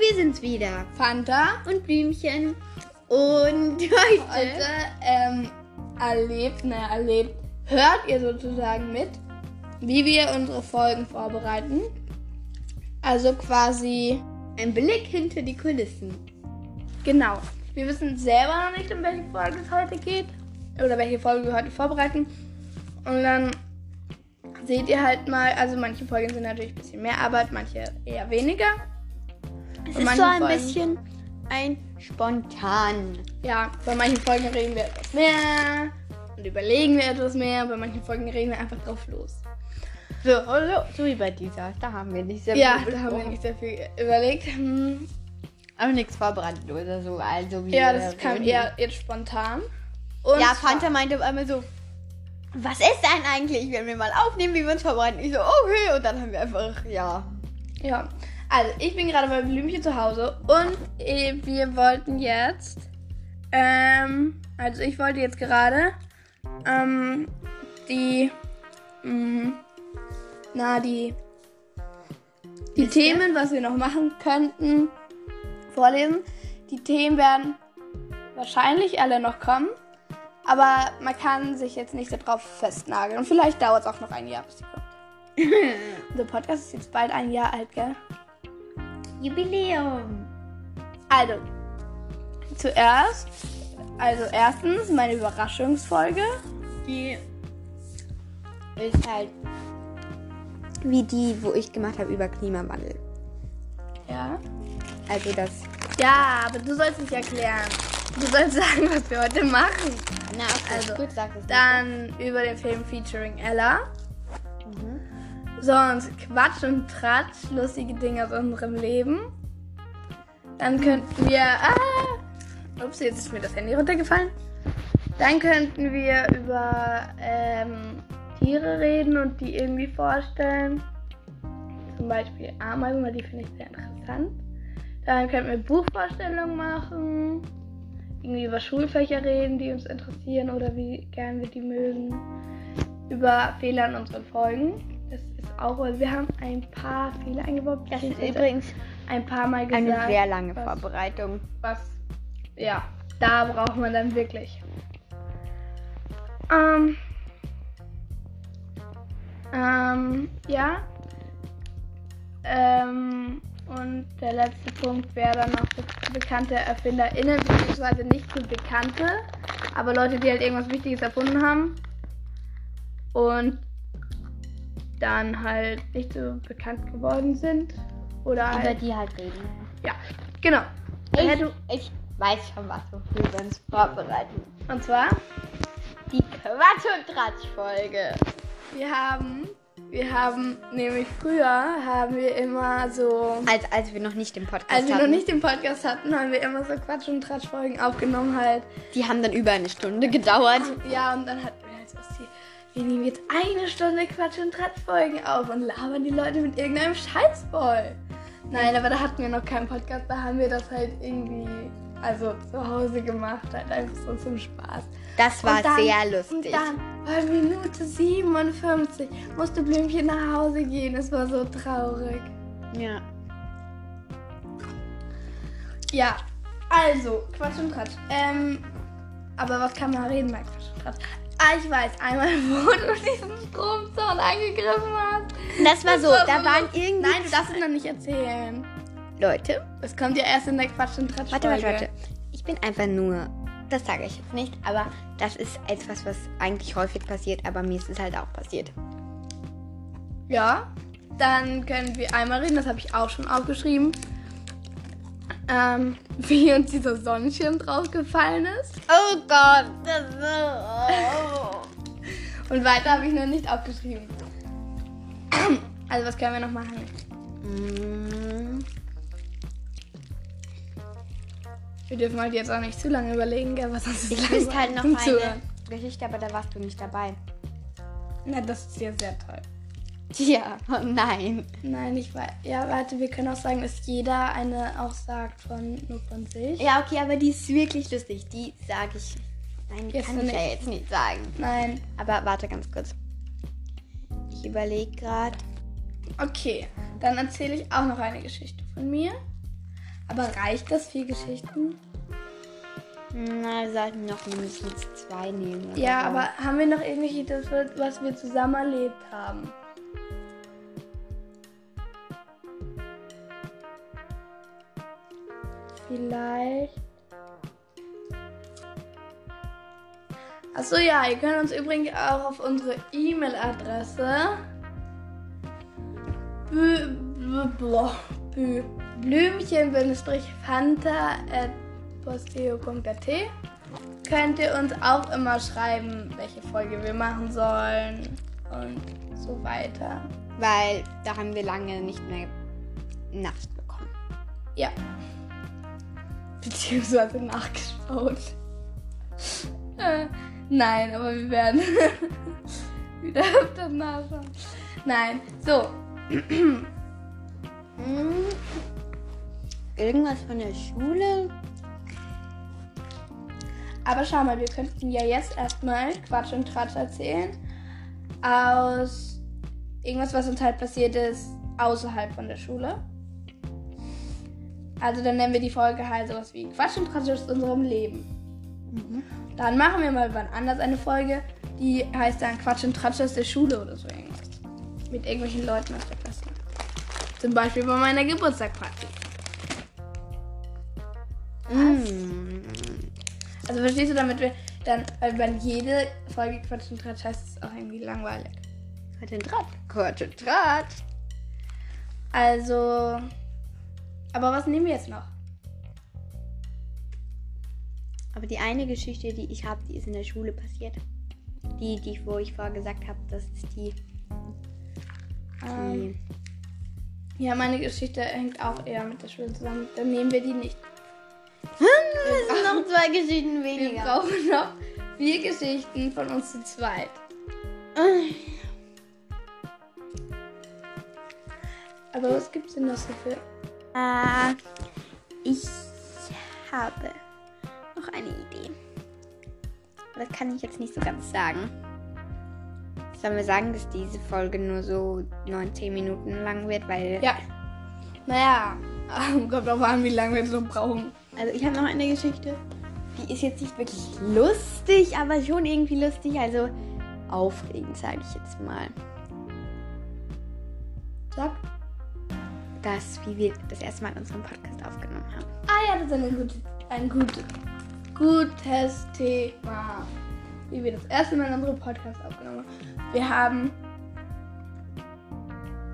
wir sind's wieder. Fanta. Und Blümchen. Und heute, Heute ähm, erlebt, ne, erlebt, hört ihr sozusagen mit, wie wir unsere Folgen vorbereiten. Also quasi, ein Blick hinter die Kulissen. genau. Wir wissen selber noch nicht, um welche Folge es heute geht. Oder welche Folge wir heute vorbereiten. Und dann seht ihr halt mal, also manche Folgen sind natürlich ein bisschen mehr Arbeit, manche eher weniger. Es ist so ein Folgen- bisschen ein spontan. Ja, bei manchen Folgen reden wir etwas mehr und überlegen wir etwas mehr. Bei manchen Folgen reden wir einfach drauf los. So, so, so wie bei dieser. Da haben wir nicht sehr Ja, viel da haben wir nicht sehr viel überlegt. Hm, Aber nichts vorbereitet oder so. Also wie Ja, das kam eher jetzt spontan. Und Ja, Fanta meinte einmal so, was ist denn eigentlich, wenn wir mal aufnehmen, wie wir uns vorbereiten? Ich so, okay. Und dann haben wir einfach, ja. Ja, also ich bin gerade bei Blümchen zu Hause und wir wollten jetzt, ähm, also ich wollte jetzt gerade, ähm, die, mh, na, die, die Liste? Themen, was wir noch machen könnten, vorlesen. Die Themen werden wahrscheinlich alle noch kommen, aber man kann sich jetzt nicht darauf festnageln. Und vielleicht dauert es auch noch ein Jahr, bis die kommt. Der Podcast ist jetzt bald ein Jahr alt, gell? Jubiläum. Also, zuerst, also erstens meine Überraschungsfolge. Die ist halt wie die, wo ich gemacht habe über Klimawandel. Ja. Also das, Ja, aber du sollst nicht erklären. Du sollst sagen, was wir heute machen. na okay, Also, gut, sag es Dann über den Film featuring Ella. Sonst Quatsch und Tratsch, lustige Dinge aus unserem Leben. Dann könnten wir. Ah! Ups, jetzt ist mir das Handy runtergefallen. Dann könnten wir über ähm, Tiere reden und die irgendwie vorstellen. Zum Beispiel Ameisen, weil die finde ich sehr interessant. Dann könnten wir Buchvorstellungen machen. Irgendwie über Schulfächer reden, die uns interessieren oder wie gern wir die mögen. Über Fehler in unseren Folgen. Das ist auch, weil wir haben ein paar Fehler eingebaut. Das ist übrigens ein paar Mal gesagt. eine sehr lange was, Vorbereitung. was, ja, da braucht man dann wirklich. Ähm, ähm, ja. Ähm, und der letzte Punkt wäre dann noch be bekannte ErfinderInnen, beziehungsweise nicht so bekannte, aber Leute, die halt irgendwas Wichtiges erfunden haben. Und dann halt nicht so bekannt geworden sind. Oder Über halt. die halt reden. Ja, genau. Ich, Ja, du- ich weiß schon, was wir uns vorbereiten. Und zwar, Die Quatsch- und Tratsch-Folge. wir haben, wir haben nämlich früher haben wir immer so, Als, als wir noch nicht den Podcast als wir hatten. noch nicht den Podcast hatten, haben wir immer so Quatsch- und Tratsch-Folgen aufgenommen halt. Die haben dann über eine Stunde gedauert. Ja, und dann hatten wir halt so wie, wir nehmen jetzt eine Stunde Quatsch- und Tratsch-Folgen auf und labern die Leute mit irgendeinem Scheiß voll. Nein, aber da hatten wir noch keinen Podcast, da haben wir das halt irgendwie, also zu Hause gemacht, halt einfach so zum Spaß. Das war Und dann- sehr Und lustig. dann bei Minute 57 musste Blümchen nach Hause gehen. Es war so traurig. Ja. Ja, also, Quatsch und Tratsch. Ähm, aber was kann man reden bei Quatsch und Tratsch? Ah, ich weiß, einmal, wo du diesen Stromzaun angegriffen hast. Das war Das so, war da waren irgendwie Nein, du darfst es noch nicht erzählen. Leute. Das kommt ja erst in der Quatsch und Tratsch. Warte, warte, warte. Ich bin einfach nur, das sage ich jetzt nicht, aber das ist etwas, was eigentlich häufig passiert, aber mir ist es halt auch passiert. Ja, dann können wir einmal reden, das habe ich auch schon aufgeschrieben. Ähm, wie uns dieser Sonnenschirm draufgefallen ist. Oh Gott, das so. Und weiter habe ich noch nicht aufgeschrieben. Also, was können wir noch machen? Mm, Wir dürfen halt jetzt auch nicht zu lange überlegen, gell, was sonst ist Ich wüsste halt noch eine. Geschichte, aber da warst du nicht dabei. Na, das ist ja sehr toll. Ja, oh nein. Nein, ich weiß. Ja, warte, wir können auch sagen, dass jeder eine auch sagt von nur von sich. Ja, okay, aber die ist wirklich lustig. Die sage ich. Nein, die Jetzt kann ich nicht. ja jetzt nicht sagen. Nein. Aber warte ganz kurz. Ich überlege gerade. Okay, dann erzähle ich auch noch eine Geschichte von mir. Aber reicht das vier Geschichten? Na, wir sollten noch mindestens zwei nehmen. Ja, so. aber haben wir noch irgendwelche, das was wir zusammen erlebt haben? Vielleicht. Achso, ja, ihr könnt uns übrigens auch auf unsere E-Mail-Adresse blümchen-fanta.posteo.at könnt ihr uns auch immer schreiben, welche Folge wir machen sollen und so weiter. Weil da haben wir lange nicht mehr Nacht bekommen. Ja. Beziehungsweise nachgeschaut. äh, nein, aber wir werden wieder öfter nachschauen. Nein, so. Irgendwas von der Schule? Aber schau mal, wir könnten ja jetzt erstmal Quatsch und Tratsch erzählen. Aus irgendwas, was uns halt passiert ist, außerhalb von der Schule. Also dann nennen wir die Folge halt sowas wie Quatsch und Tratsch aus unserem Leben. Dann machen wir mal wann anders eine Folge, die heißt dann Quatsch und Tratsch aus der Schule oder so irgendwas. Mit irgendwelchen Leuten aus der Klasse. Zum Beispiel bei meiner Geburtstagparty. Mm. Also verstehst du, damit wir dann, weil wenn jede Folge Quatsch und Tratsch heißt, ist es auch irgendwie langweilig. Quatsch und Tratsch. Quatsch und Tratsch. Also, aber was nehmen wir jetzt noch? Aber die eine Geschichte, die ich habe, die ist in der Schule passiert. Die, die wo ich vorher gesagt habe, das ist die. Ähm, ja, meine Geschichte hängt auch eher mit der Schule zusammen. Dann nehmen wir die nicht. es sind noch zwei Geschichten Wir weniger. brauchen noch vier Geschichten von uns zu zweit. Aber was gibt's denn noch so für? Äh, ich habe noch eine Idee. Das kann ich jetzt nicht so ganz sagen. Sollen wir sagen, dass diese Folge nur so 19 Minuten lang wird, weil. Ja. Naja, kommt drauf an, wie lange wir so brauchen. Also ich habe noch eine Geschichte. Die ist jetzt nicht wirklich lustig, aber schon irgendwie lustig. Also aufregend, sage ich jetzt mal. Sag. Das, wie wir das erste Mal unseren Podcast aufgenommen haben. Ah ja, das ist eine gute, ein gute, gutes Thema. Wie wir das erste Mal in unserem Podcast aufgenommen haben. Wir haben.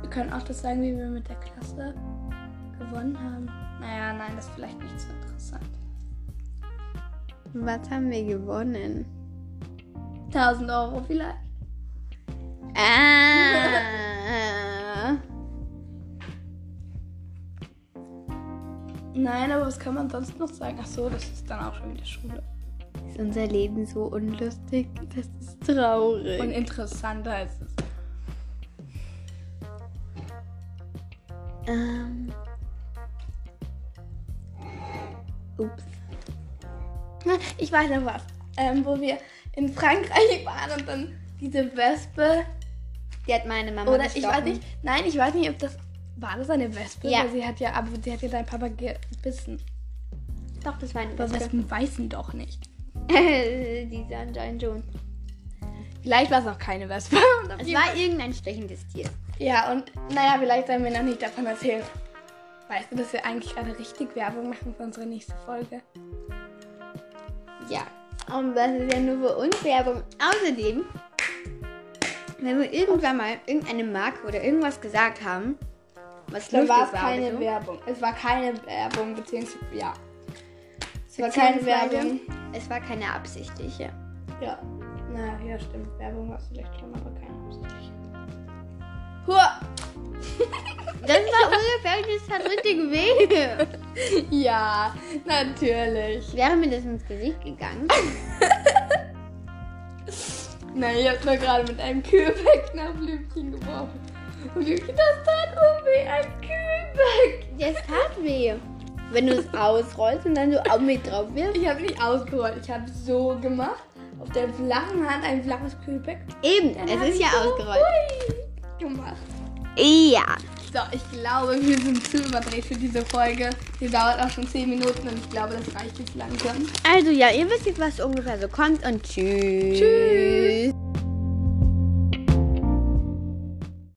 Wir können auch das sagen, wie wir mit der Klasse gewonnen haben. Naja, nein, das ist vielleicht nicht so interessant. Was haben wir gewonnen? 1000 Euro vielleicht. Ah. Nein, aber was kann man sonst noch sagen? Ach so, das ist dann auch schon wieder Schule. ist unser Leben so unlustig? Das ist traurig. Und interessanter ist es. ähm. Ups. Ich weiß noch was. Ähm, wo wir in Frankreich waren und dann diese Wespe. Die hat meine Mama Oder ich weiß gestochen. nicht. Nein, ich weiß nicht, ob das. War das eine Wespe? Ja. Weil sie hat ja, aber sie hat ja dein Papa gebissen. Doch, das war eine Aber Wespe. Wespen weißen doch nicht. Diese anscheinend schon. Vielleicht war es auch keine Wespe. Es war irgendein stechendes Tier. Ja, und naja, vielleicht sollen wir noch nicht davon erzählen. Weißt du, dass wir eigentlich gerade richtig Werbung machen für unsere nächste Folge? Ja. Und das ist ja nur für uns Werbung. Außerdem, wenn wir irgendwann mal irgendeine Marke oder irgendwas gesagt haben, was Da lustig war es war keine so, Werbung. Es war keine Werbung, beziehungsweise ja. Es war keine Werbung. es war keine absichtliche. Ja. Naja, ja, stimmt. Werbung war es vielleicht schon, aber keine absichtliche. Hua! Das war ungefähr, das hat richtig weh. Ja, natürlich. Wäre mir das ins Gesicht gegangen. Nein, ich hab nur gerade mit einem Kühlbeck nach Blümchen geworfen. Blümchen, das tat weh, ein Kühlbeck. Das tat weh. Wenn du es ausrollst und dann so auch mit drauf wirfst. Ich habe nicht ausgerollt, ich habe so gemacht. Auf der flachen Hand ein flaches Kühlbeck. Eben, Dann es ist ja so ausgerollt. gemacht. Ja. So, ich glaube, wir sind zu überdreht für diese Folge. Die dauert auch schon 10 Minuten und ich glaube, das reicht jetzt langsam. Also ja, ihr wisst jetzt, was ungefähr so kommt und tschüss. Tschüss.